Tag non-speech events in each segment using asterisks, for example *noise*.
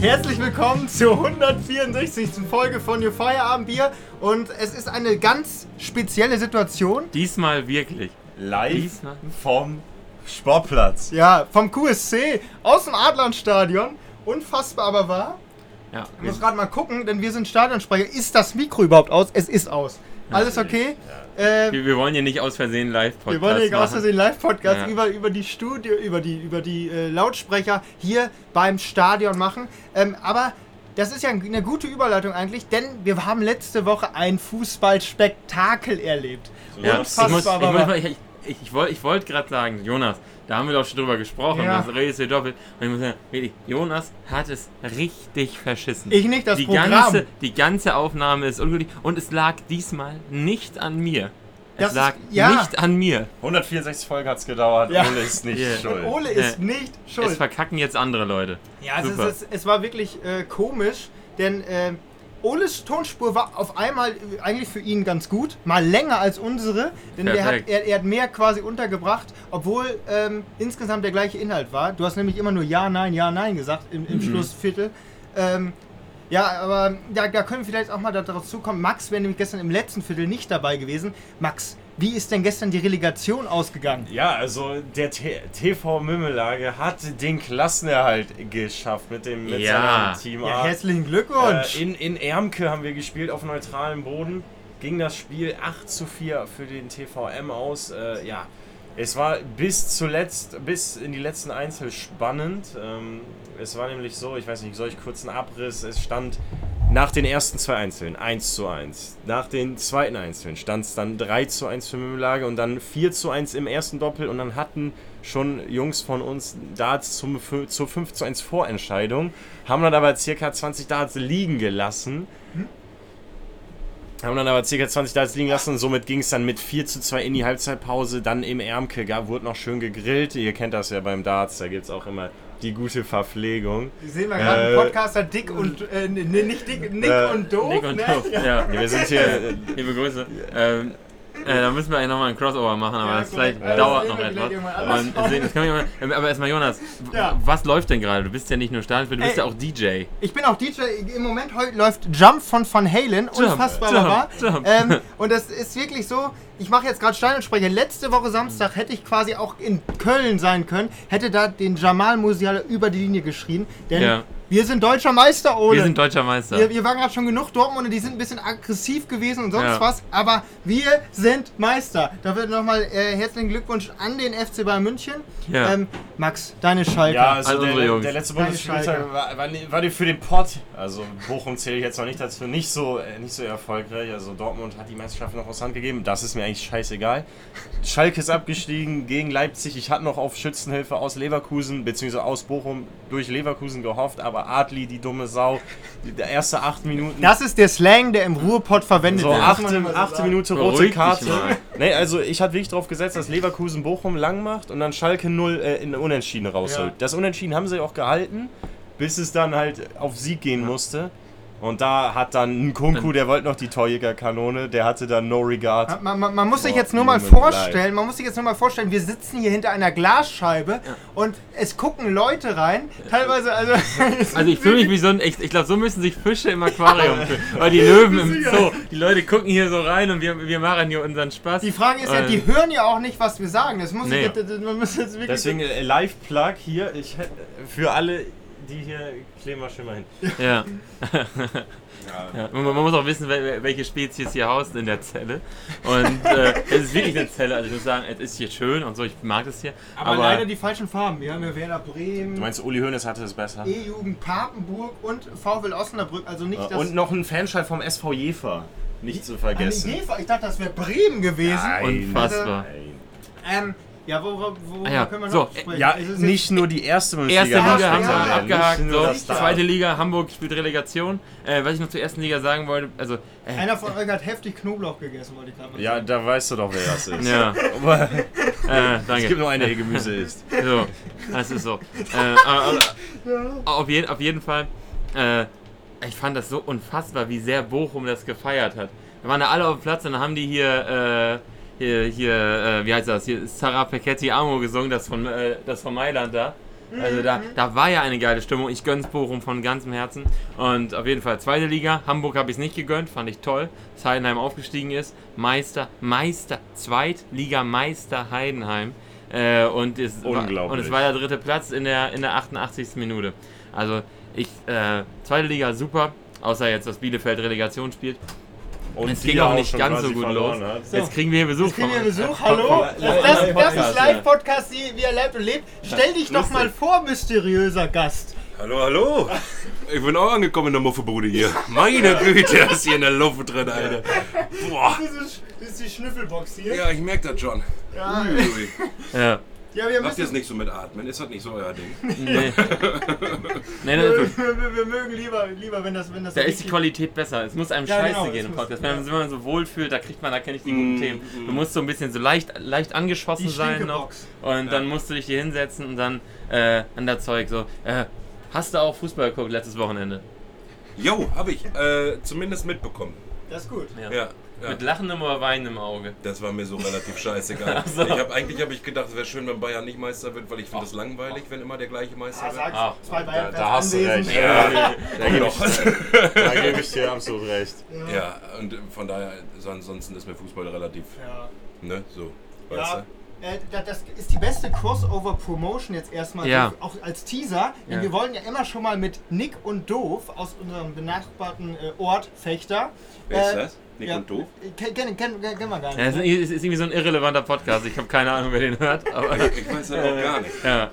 Herzlich willkommen zur 164. Folge von Your Feierabendbier und es ist eine ganz spezielle Situation. Diesmal wirklich. Live Diesmal. vom Sportplatz. Ja, vom QSC aus dem Adlernstadion. Unfassbar aber wahr. Ja, Ich muss gerade mal gucken, denn wir sind Stadionsprecher. Ist das Mikro überhaupt aus? Es ist aus. Alles okay? Äh, wir, wir wollen hier nicht aus Versehen Live-Podcast wir wollen hier aus machen. Versehen Live-Podcast Ja. über, über die Studio, über die, über die äh, Lautsprecher hier beim Stadion machen. Ähm, aber das ist ja eine gute Überleitung eigentlich, denn wir haben letzte Woche ein Fußballspektakel erlebt. Ja, ich Unfassbar muss, ich, aber muss mal, ich, ich, ich wollte ich wollt gerade sagen, Jonas, da haben wir doch schon drüber gesprochen, Ja. das redest du doppelt. Und ich muss sagen, wirklich, Jonas hat es richtig verschissen. Ich nicht, das die Programm. Ganze, die ganze Aufnahme ist ungültig und es lag diesmal nicht an mir. Es Das ist- lag ja. nicht an mir. 164 Folgen hat es gedauert. Ja. Ole ist nicht Yeah. schuld. Ole Äh, ist nicht Es schuld. verkacken jetzt andere Leute. Ja, es, ist, es, es war wirklich äh, komisch, denn äh, Oles Tonspur war auf einmal eigentlich für ihn ganz gut, mal länger als unsere, denn hat, er, er hat mehr quasi untergebracht, obwohl ähm, insgesamt der gleiche Inhalt war. Du hast nämlich immer nur Ja, Nein, Ja, Nein gesagt im, Mhm. im Schlussviertel. Ähm, ja, aber da, da können wir vielleicht auch mal darauf zukommen. Max wäre nämlich gestern im letzten Viertel nicht dabei gewesen. Max, wie ist denn gestern die Relegation ausgegangen? Ja, also der T TV Mümmelage hat den Klassenerhalt geschafft mit dem mit Ja. seinem Team Ja, herzlichen Glückwunsch! Äh, in, in Ermke haben wir gespielt auf neutralem Boden. Ging das Spiel 8 zu 4 für den TVM aus. Äh, ja, es war bis zuletzt, bis in die letzten Einzel spannend. Ähm, es war nämlich so, ich weiß nicht, soll ich kurz einen Abriss? Es stand nach den ersten zwei Einzeln 1 zu 1. Nach den zweiten Einzeln stand es dann 3 zu 1 für Mümmelage und dann 4 zu 1 im ersten Doppel und dann hatten schon Jungs von uns Darts zum, zur 5 zu 1 Vorentscheidung, haben dann aber circa 20 Darts liegen gelassen. Haben dann aber circa 20 Darts liegen lassen und somit ging es dann mit 4 zu 2 in die Halbzeitpause. Dann im Ärmke gab, wurde noch schön gegrillt. Ihr kennt das ja beim Darts, da gibt es auch immer die gute Verpflegung. Wir sehen wir gerade Äh, einen Podcaster dick und äh, nee, nicht dick, Nick Äh, und doof. Nick und ne? Doof. Ja. Ja. Wir sind hier. äh, *laughs* Liebe Grüße. Ähm, äh, da müssen wir eigentlich nochmal einen Crossover machen, aber Ja, es vielleicht korrekt. dauert Das noch etwas. Und deswegen, das kann ich mal, ähm, aber erstmal Jonas, Ja. was läuft denn gerade? Du bist ja nicht nur Stadion, du bist ja auch DJ. Ich bin auch DJ. Im Moment heute läuft Jump von Van Halen. Unfassbar Jump. Jump. Ähm, und das ist wirklich so. Ich mache jetzt gerade Stadionsprecher. Letzte Woche Samstag hätte ich quasi auch in Köln sein können. Hätte da den Jamal Musiala über die Linie geschrien. Denn Ja. Wir sind deutscher Meister, Ole. Wir sind deutscher Meister. Wir, wir waren gerade schon genug Dortmunder, die sind ein bisschen aggressiv gewesen und sonst Ja. was, aber wir sind Meister. Dafür nochmal äh, herzlichen Glückwunsch an den FC Bayern München. Ja. Ähm, Max, deine Schalke. Ja, also Also unsere der, Jungs. der letzte Bundesspieltag war, war, war dir für den Pott, also Bochum zähle ich jetzt noch nicht dazu, nicht so, äh, nicht so erfolgreich. Also Dortmund hat die Meisterschaft noch aus Hand gegeben, das ist mir eigentlich scheißegal. Schalke ist abgestiegen gegen Leipzig. Ich hatte noch auf Schützenhilfe aus Leverkusen, beziehungsweise aus Bochum durch Leverkusen gehofft, aber Adli, die dumme Sau, die, der erste acht Minuten. Das ist der Slang, der im Ruhrpott verwendet So, wird. achte sagen. Minute Beruhig rote dich Karte. Nee, also ich hatte wirklich darauf gesetzt, dass Leverkusen Bochum lang macht und dann Schalke 0 äh, in Unentschieden rausholt. Ja. Das Unentschieden haben sie auch gehalten, bis es dann halt auf Sieg gehen musste. Und da hat dann ein Kunku, der wollte noch die Torjägerkanone, der hatte dann No Regard. Man, man, man muss sich jetzt nur mal vorstellen, man muss sich jetzt nur mal vorstellen, wir sitzen hier hinter einer Glasscheibe und es gucken Leute rein. Teilweise, also. *laughs* Also ich fühle mich wie so ein, ich, ich glaube, so müssen sich Fische im Aquarium *laughs* fühlen. Oder die Löwen im Zoo. Die Leute gucken hier so rein und wir, wir machen hier unseren Spaß. Die Frage ist ja, die hören ja auch nicht, was wir sagen. Das muss Nee. ich, jetzt- man muss jetzt wirklich. Deswegen äh, Live-Plug hier, ich hätte für alle, die hier, kleben wir schon mal hin. Ja. *laughs* ja. Man, man muss auch wissen, wel- welche Spezies hier hausen in der Zelle. Und äh, es ist wirklich eine Zelle. Also ich muss sagen, es ist hier schön und so, ich mag es hier. aber, leider die falschen Farben. Wir haben ja Werder Du Bremen, meinst, Uli Hoeneß hatte es besser? E-Jugend Papenburg und VfL Osnabrück. Also nicht das. Und noch ein Fanschall vom SV Jefer, nicht zu Ah, vergessen. Jever. Ich dachte, das wäre Bremen gewesen. Nein. Unfassbar. Nein. Ähm, ja, worüber, worüber Ah ja, können wir so, noch sprechen? Ja, Es ist nicht nur die erste Bundesliga. Erste Liga ja, haben wir ja, abgehakt. So. Zweite Liga, Hamburg spielt Relegation. Äh, was ich noch zur ersten Liga sagen wollte, also. Äh, Einer von euch hat heftig Knoblauch gegessen, wollte ich gerade mal Ja, sagen. da weißt du doch, wer das ist. ja, Aber *laughs* äh, es danke. gibt nur eine, die Gemüse isst. So, das ist so. Äh, aber, *laughs* aber, auf, jeden, auf jeden Fall, äh, ich fand das so unfassbar, wie sehr Bochum das gefeiert hat. Wir waren da alle auf dem Platz und dann haben die hier, äh, hier, hier äh, wie heißt das, hier Sarah Pecchetti Amo gesungen, das von, äh, das von Mailand da. Also da, da war ja eine geile Stimmung. Ich gönn's Bochum von ganzem Herzen. Und auf jeden Fall zweite Liga. Hamburg habe ich es nicht gegönnt, fand ich toll. Dass Heidenheim aufgestiegen ist. Meister, Meister, Zweitligameister Heidenheim. Äh, und, es war, Unglaublich. und es war der dritte Platz in der, in der 88. Minute. Also ich, äh, zweite Liga super. Außer jetzt, dass Bielefeld Relegation spielt. Und Es ging auch nicht ganz so gut los. Hat. Jetzt kriegen wir hier Besuch. Jetzt kriegen wir Besuch, äh, hallo? Das, das, das ist. Live-Podcast, wie er lebt und lebt. Stell dich doch mal vor, mysteriöser Gast. Hallo, hallo. Ich bin auch angekommen in der Muffebude hier. Meine Güte, ist hier in der Luft drin, Alter. Boah. Das ist, das ist die Schnüffelbox hier. Ja, ich merke das schon. Ja, Uiui. Ja. Ja wir, Macht müssen, nicht so mit Atmen? Ist das nicht so euer Ding? *laughs* Nee. nee, wir, das ist, wir, wir mögen lieber, lieber, wenn das, wenn das da so ist die Qualität besser. Es muss einem Ja, scheiße genau, gehen im muss- Podcast. Wenn man, wenn man so wohl fühlt, da kriegt man, da kenne ich die guten Mm, Themen. mm. Du musst so ein bisschen so leicht, leicht angeschossen Die sein noch. Und dann musst du dich hier hinsetzen und dann äh, an der Zeug so. Äh, hast du auch Fußball geguckt letztes Wochenende? Jo, hab ich. Äh, zumindest mitbekommen. Das ist gut. Ja. Ja. Ja. Mit lachendem oder weinendem Auge. Das war mir so relativ scheißegal. *laughs* so. Ich hab, eigentlich habe ich gedacht, es wäre schön, wenn Bayern nicht Meister wird, weil ich finde es langweilig, wenn immer der gleiche Meister Ja, wird. sag's. Ach, Zwei Bayern da- da hast du recht. Ja, Da gebe ich, Da gebe ich dir absolut recht. ja, und von daher, so ansonsten ist mir Fußball relativ, Ja. ne, so, weißt Ja, du? Äh, da- das ist die beste Crossover-Promotion jetzt erstmal, Ja. auch als Teaser. Denn Ja. wir wollen ja immer schon mal mit Nick und Doof aus unserem benachbarten äh, Ort Fechter. Wer ist äh, das? Nick ja, und Doof? Kennen kenn, kenn, kenn, kenn wir gar nicht. ja, es ne? ist, es ist irgendwie so ein irrelevanter Podcast. Ich habe keine Ahnung, wer den hört. Aber *laughs* Ich weiß das auch gar nicht. ja. Äh,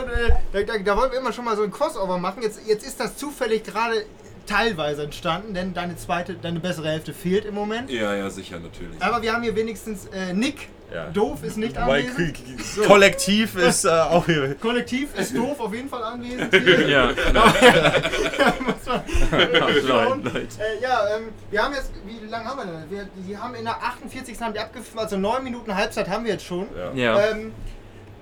und äh, da, da, da wollen wir immer schon mal so ein Crossover machen. Jetzt, jetzt ist das zufällig gerade teilweise entstanden, denn deine zweite, deine bessere Hälfte fehlt im Moment. Ja, ja, sicher, natürlich. Aber wir haben hier wenigstens äh, Nick. Ja. Doof ist nicht Wobei anwesend. K- Kollektiv ist äh, auch hier. Kollektiv ist *laughs* doof auf jeden Fall anwesend. *laughs* Hier. *laughs* Ja, genau. Muss man schauen. Leute. Äh, ja, ähm, wir haben jetzt, wie lange haben wir denn? Wir, die haben in der 48. haben die abgepfiffen, also 9 Minuten Halbzeit haben wir jetzt schon. Ja. Ähm,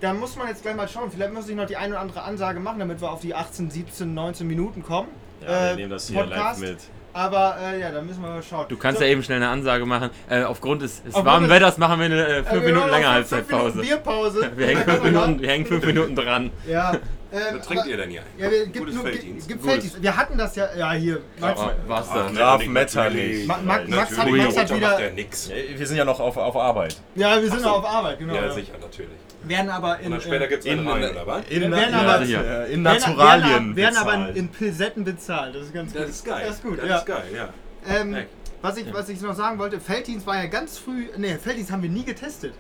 da muss man jetzt gleich mal schauen. Vielleicht muss ich noch die eine oder andere Ansage machen, damit wir auf die 18, 17, 19 Minuten kommen. Ja, wir Äh, nehmen das hier Podcast. live mit. Aber äh, ja, da müssen wir mal schauen. Du kannst So, ja eben schnell eine Ansage machen. Äh, aufgrund des, des warmen des- Wetters machen wir eine äh, äh, 5 wir Minuten machen lange Halbzeitpause. fünf Minuten Bierpause. *laughs* Wir hängen Da 5 können wir Minuten, wir hängen fünf Minuten dran. Ja. Ähm, Was trinkt aber- ihr denn hier? Ja, wir, gibt Gutes nur, Felddienst. gibt Gutes. Felddienst. Wir hatten das ja, ja hier. Max, Oh, was denn? Graf Metterlich. Ma- Ma- Max hat, Max hat wieder. macht er nix. Ja, Wir sind ja noch auf, auf Arbeit. Ja, wir sind noch auf Arbeit, genau. Ja, ja. sicher, natürlich. Werden aber in. Und dann später äh, gibt es einen rein, oder was? In, werden in, aber- ja, in Naturalien. Werden, werden aber in, bezahlt. in Pilsetten bezahlt. Das ist ganz gut. Das ist geil. Das ist gut, das ja. ist geil, ja. Ähm, was, ich, was ich noch sagen wollte, Felddienst war ja ganz früh. Ne, Felddienst haben wir nie getestet.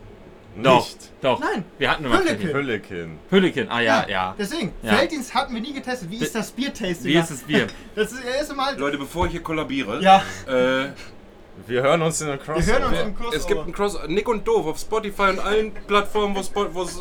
Doch, Nicht. doch. Nein. Wir hatten immer Hülleken. Hüllekin. Hülleken, ah ja, ja. Deswegen, Ja. Felddienst hatten wir nie getestet. Wie ist das Biertasting? Wie ist das Bier? *laughs* Das ist das erste Mal. Leute, bevor ich hier kollabiere, Ja, äh, Wir hören uns in der Crossover. wir hören uns im Kurs. es gibt einen Cross Nick und Doof auf Spotify und allen Plattformen, wo es Pod- wo es, äh,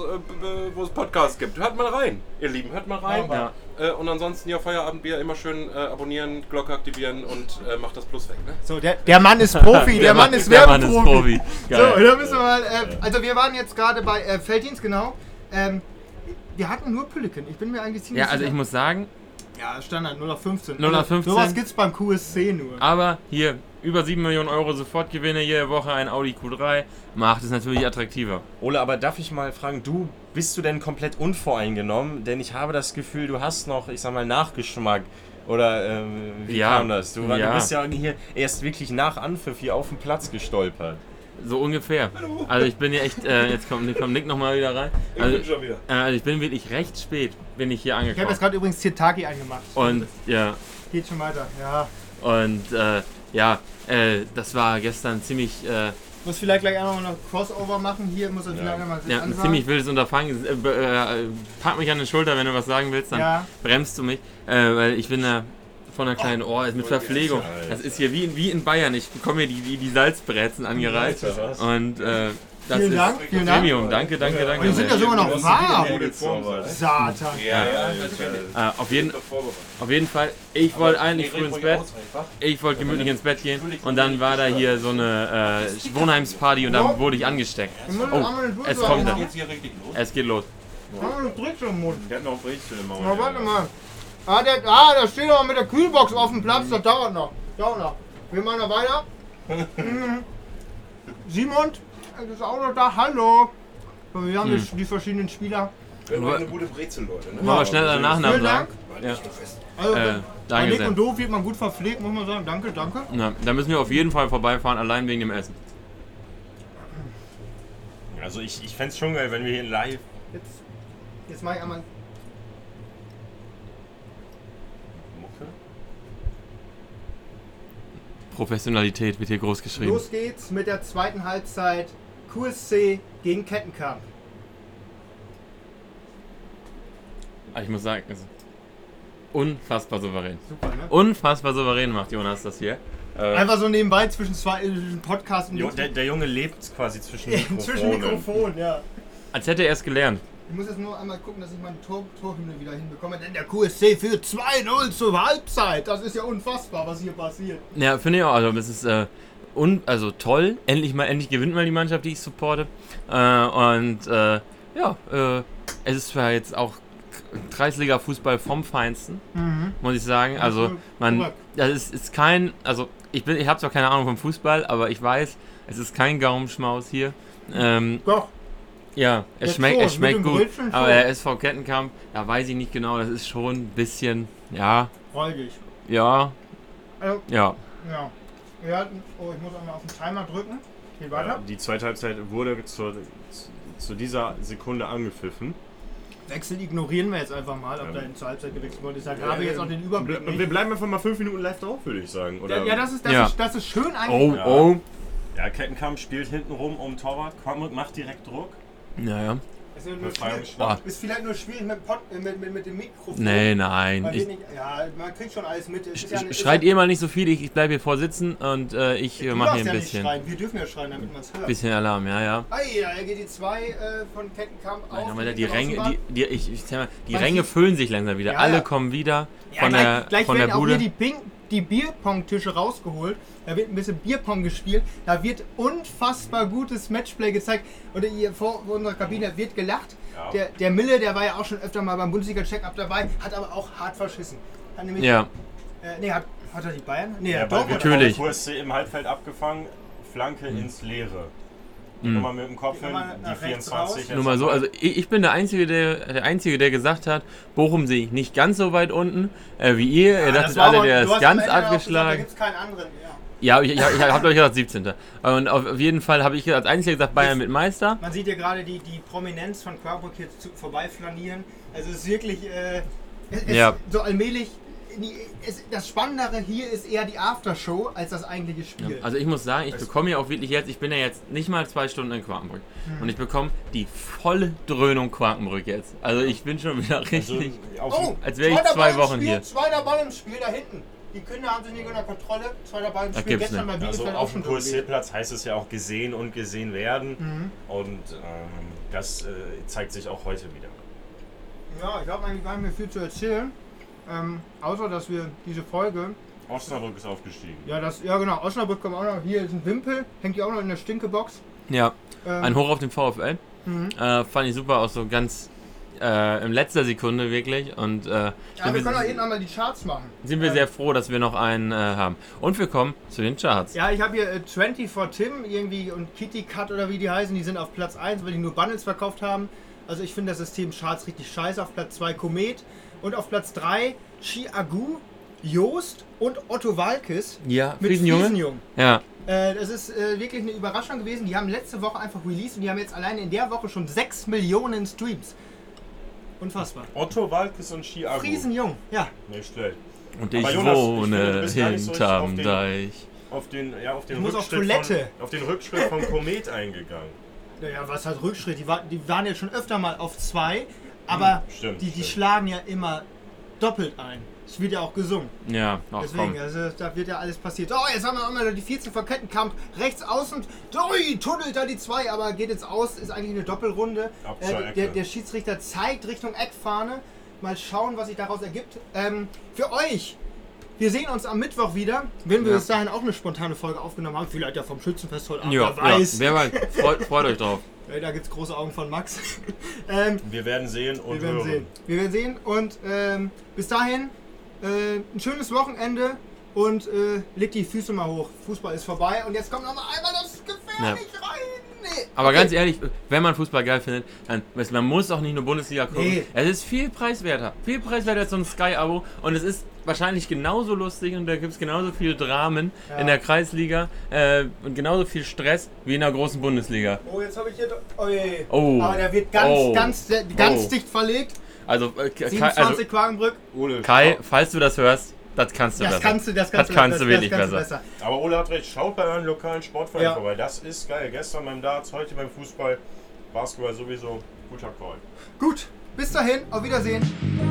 wo es Podcasts gibt. Hört mal rein, ihr Lieben, hört mal rein. Ja. Äh, und ansonsten ja Feierabendbier immer schön äh, abonnieren, Glocke aktivieren und äh, macht das Plus weg. Ne? So, der, der Mann ist Profi, *laughs* der, Mann ist der Mann ist. Profi. So, Geil. da müssen wir mal. Äh, also, wir waren jetzt gerade bei äh, Felddienst, genau. Ähm, wir hatten nur Pülleken. Ich bin mir eigentlich ziemlich Ja, also ich muss sagen, Ja, Standard 0 auf 15. 0 auf 15. Sowas gibt's beim QSC nur. aber hier über 7 Millionen Euro Sofortgewinne jede Woche ein Audi Q3 macht es natürlich attraktiver. Ole, aber darf ich mal fragen, du, bist du denn komplett unvoreingenommen? Denn ich habe das Gefühl, du hast noch, ich sag mal, Nachgeschmack. Oder ähm, wie Ja. kam das? Du, Ja. du bist ja hier erst wirklich nach Anpfiff hier auf den Platz gestolpert. So ungefähr. Also ich bin ja echt, äh, jetzt kommt, kommt Nick nochmal wieder rein. Also, schon wieder. äh, also ich bin wirklich recht spät, bin ich hier Ich habe angekommen. jetzt gerade übrigens Titaki angemacht. Und ja, Geht schon weiter. Ja. und äh, ja, äh, das war gestern ziemlich, äh, Muss vielleicht gleich auch noch Crossover machen. Hier muss er Ja. vielleicht nochmal ja, ein ansagen. ziemlich wildes Unterfangen. Äh, äh, pack mich an die Schulter, wenn du was sagen willst, dann Ja. bremst du mich. Äh, weil ich bin da von einer kleinen Ohr, mit Verpflegung. Das ist hier wie in, wie in Bayern. Ich bekomme hier die, die, die Salzbrezen angereicht. Und äh, das Vielen Dank, vielen Dank. Premium. Danke, danke, danke. Wir sind ja sogar noch warm. Satan. Ja, Äh, auf, jeden, auf jeden Fall, ich wollte eigentlich früh ins Bett. Ich wollte gemütlich ins Bett gehen und dann war da hier so eine äh, Wohnheimsparty und dann wurde ich angesteckt. Oh, es kommt los? Es geht los. Haben wir noch Brix im Mund? Der hat noch Brezel im Maul. Na, warte mal. Ah, der, ah, da steht aber mit der Kühlbox auf dem Platz. Das dauert noch. Dauert noch. Wir machen noch weiter. *laughs* Mhm. Simon ist auch noch da. Hallo. Wir haben Hm. die, verschiedenen Spieler. Wir haben eine gute Brezel, Leute. Ne? Schnell deinen Nachnamen Vielen sagen? Dank. Ja. Also, Äh, bei danke sehr. und Doof wird man gut verpflegt, muss man sagen. Danke, danke. Na, da müssen wir auf jeden Fall vorbeifahren, allein wegen dem Essen. Also ich, ich fände es schon geil, wenn wir hier live. Jetzt, jetzt mache ich einmal. Mucke? Professionalität wird hier groß geschrieben. Los geht's mit der zweiten Halbzeit. QSC gegen Kettenkamp. Ah, Ich muss sagen, also, unfassbar souverän. Super, ne? Unfassbar souverän macht Jonas das hier. Äh, Einfach so nebenbei zwischen zwei äh, Podcast und Jo, der, der Junge lebt quasi zwischen *laughs* Mikrofonen. zwischen Mikrofon, ja. als hätte er es gelernt. Ich muss jetzt nur einmal gucken, dass ich meine Tor Torhymne wieder hinbekomme, denn der QSC führt 2-0 zur Halbzeit. Das ist ja unfassbar, was hier passiert. Ja, finde ich auch. Also, es ist äh, un also toll. Endlich mal, endlich gewinnt mal die Mannschaft, die ich supporte. Äh, und äh, ja, äh, es ist zwar jetzt auch Kreisliga-Fußball vom Feinsten, muss ich sagen. Also, man, das ist, ist kein, also ich bin, ich habe zwar keine Ahnung vom Fußball, aber ich weiß, es ist kein Gaumenschmaus hier. Ähm, Doch, ja, es Jetzt schmeckt, schon, es schmeckt gut, Brötchen aber der SV Kettenkamp, da weiß ich nicht genau, das ist schon ein bisschen, ja, räudig. ja, Also, ja. ja. Hatten, oh, ich muss einmal auf den Timer drücken. Geht weiter. Ja, die zweite Halbzeit wurde zur, zu dieser Sekunde angepfiffen. Wechsel ignorieren wir jetzt einfach mal, ob Ja. da in zur Halbzeit gewechselt wurde. Ich sage, habe jetzt auch den Überblick Und wir bleiben einfach mal fünf Minuten live drauf, würde ich sagen. Oder Ja, ja, das ist, das, Ja. Ist, das ist schön Oh, eigentlich. Ja. oh. Ja, Kettenkamp spielt hinten rum um Torwart, kommt, macht direkt Druck. Ja, ja. Ist, nur schwierig, Befreiungsschlag. ist vielleicht nur schwierig mit, Pod, äh, mit, mit, mit dem Mikrofon. Nee, nein. Ich, nicht, ja, man kriegt schon alles mit. Ja, sch- ist schreit ja, ihr mal nicht so viel, ich, ich bleibe hier vorsitzen und äh, ich äh, mache hier ein ja nicht bisschen, schreien. Wir dürfen ja schreien, damit man es hört. bisschen Alarm, ja, ja. Ah ja, er geht die 2 äh, von Kettenkamp auf. Nein, die Ränge, die, die, ich, ich mal, die Ränge füllen sich langsam wieder. Ja, Alle ja. kommen wieder Ja, von gleich, der, gleich von werden der auch Bude. hier die, Ping, die Bierpong-Tische rausgeholt. Da wird ein bisschen Bierpong gespielt. Da wird unfassbar gutes Matchplay gezeigt. Und hier vor unserer Kabine wird gelacht. Ja. Der, der Mille, der war ja auch schon öfter mal beim Bundesliga-Check-Up dabei, hat aber auch hart verschissen. Hat nämlich, Ja, Äh, nee, hat, hat er die Bayern? Nee, Ja, oder? Natürlich. QSC im Halbfeld abgefangen, Flanke ins Leere. Mhm. Nochmal mit dem Kopf hin, die nach rechts 24. jetzt nur mal so, also ich, ich bin der Einzige, der, der Einzige, der gesagt hat, Bochum sehe ich nicht ganz so weit unten äh, wie ihr. ihr Ja, dachtet das war alle, der ist ganz gesagt, Da abgeschlagen. gibt es keinen anderen. Ja. Ja, ich, ich, ich hab euch gesagt 17. Und auf, auf jeden Fall habe ich als Einziger gesagt, Bayern mit Meister. Man sieht ja gerade die, die Prominenz von Quaburg hier vorbeiflanieren. Also es ist wirklich äh, es, es Ja. so allmählich. Es, das Spannendere hier ist eher die Aftershow als das eigentliche Spiel. Also ich muss sagen, ich bekomme ja auch wirklich jetzt, ich bin ja jetzt nicht mal zwei Stunden in Quakenbrück. Hm. Und ich bekomme die volle Dröhnung Quakenbrück jetzt. Also ich bin schon wieder Also, richtig... auf oh, als wäre ich zweiter zwei Ball im Wochen Spiel, hier. Zweiter Ball im Spiel da hinten. Die Kinder haben sich nicht unter Kontrolle. Zweiter Ball im Spiel. Gestern nicht. bei also auf dem. QSC-Platz heißt es ja auch gesehen und gesehen werden. Mhm. Und ähm, das äh, zeigt sich auch heute wieder. Ja, ich habe eigentlich gar nicht mehr viel zu erzählen. Ähm, außer, dass wir diese Folge Osnabrück ist aufgestiegen. Ja, das, ja genau, Osnabrück kommt auch noch. Hier ist ein Wimpel, hängt ja auch noch in der Stinkebox. Ja, Ähm, ein Hoch auf den VfL. Mhm. Äh, fand ich super, auch so ganz äh, in letzter Sekunde wirklich. Und äh, Ja, wir können auch hinten einmal die Charts machen. sind wir Ähm, sehr froh, dass wir noch einen äh, haben. Und wir kommen zu den Charts. Ja, ich habe hier äh, 20 for Tim irgendwie und Kitty Cut oder wie die heißen, die sind auf Platz 1, weil die nur Bundles verkauft haben. Also ich finde das System Charts richtig scheiße. Auf Platz 2 Komet und auf Platz 3 Chiagu, Joost und Otto Walkes Ja, mit Friesenjunge. Friesenjung. Ja, Äh, das ist äh, wirklich eine Überraschung gewesen. Die haben letzte Woche einfach released und die haben jetzt alleine in der Woche schon 6 Millionen Streams. Unfassbar. Otto Walkes und Ski Friesenjung, ja. Nicht schlecht. und ich Jonas, ich finde, wohne so richtig hinterm auf den- Deich. Auf den, ja, auf den, Ich muss auf Rückschritt Toilette. Von, auf den Rückschritt von Komet eingegangen. Naja, was heißt Rückschritt? Die, war, die waren jetzt schon öfter mal auf zwei, aber Hm, stimmt, die, die stimmt. schlagen ja immer doppelt ein. Es wird ja auch gesungen. Ja, ach Deswegen, komm. also, da wird ja alles passiert. Oh, jetzt haben wir auch mal die 14 von Kettenkamp rechts außen. Ui, tunnelt da die zwei, aber geht jetzt aus. Ist eigentlich eine Doppelrunde. Äh, der, der Schiedsrichter zeigt Richtung Eckfahne. Mal schauen, was sich daraus ergibt. Ähm, für euch. Wir sehen uns am Mittwoch wieder, wenn wir Ja. bis dahin auch eine spontane Folge aufgenommen haben. Vielleicht ja vom Schützenfest heute Abend. Ja, wer weiß. ja, wer weiß. Freut, freut euch drauf. *laughs* Ja, da gibt es große Augen von Max. *laughs* ähm, Wir werden sehen und wir werden hören. sehen. Wir werden sehen. Und ähm, bis dahin äh, ein schönes Wochenende und äh, legt die Füße mal hoch. Fußball ist vorbei. Und jetzt kommt noch mal einmal das gefährlich rein. Aber Okay. ganz ehrlich, wenn man Fußball geil findet, dann man muss auch nicht nur Bundesliga gucken. Nee. Es ist viel preiswerter. Viel preiswerter als so ein Sky-Abo. Und es ist wahrscheinlich genauso lustig und da gibt es genauso viel Dramen Ja. in der Kreisliga äh, und genauso viel Stress wie in der großen Bundesliga. Oh, jetzt habe ich hier. Ui. Oh. Aber der wird ganz, Oh. ganz, ganz Oh. dicht verlegt. Also, äh, Kai, 27 also Quakenbrück. Ole, Kai, falls du das hörst, das kannst du Das besser. kannst du, das kannst das du, kannst du wirklich kannst du besser. Aber Ole hat recht, schaut bei euren lokalen Sportverein Ja. vorbei. Das ist geil. Gestern beim Darts, heute beim Fußball, Basketball sowieso. Guter Call. Gut, bis dahin, auf Wiedersehen.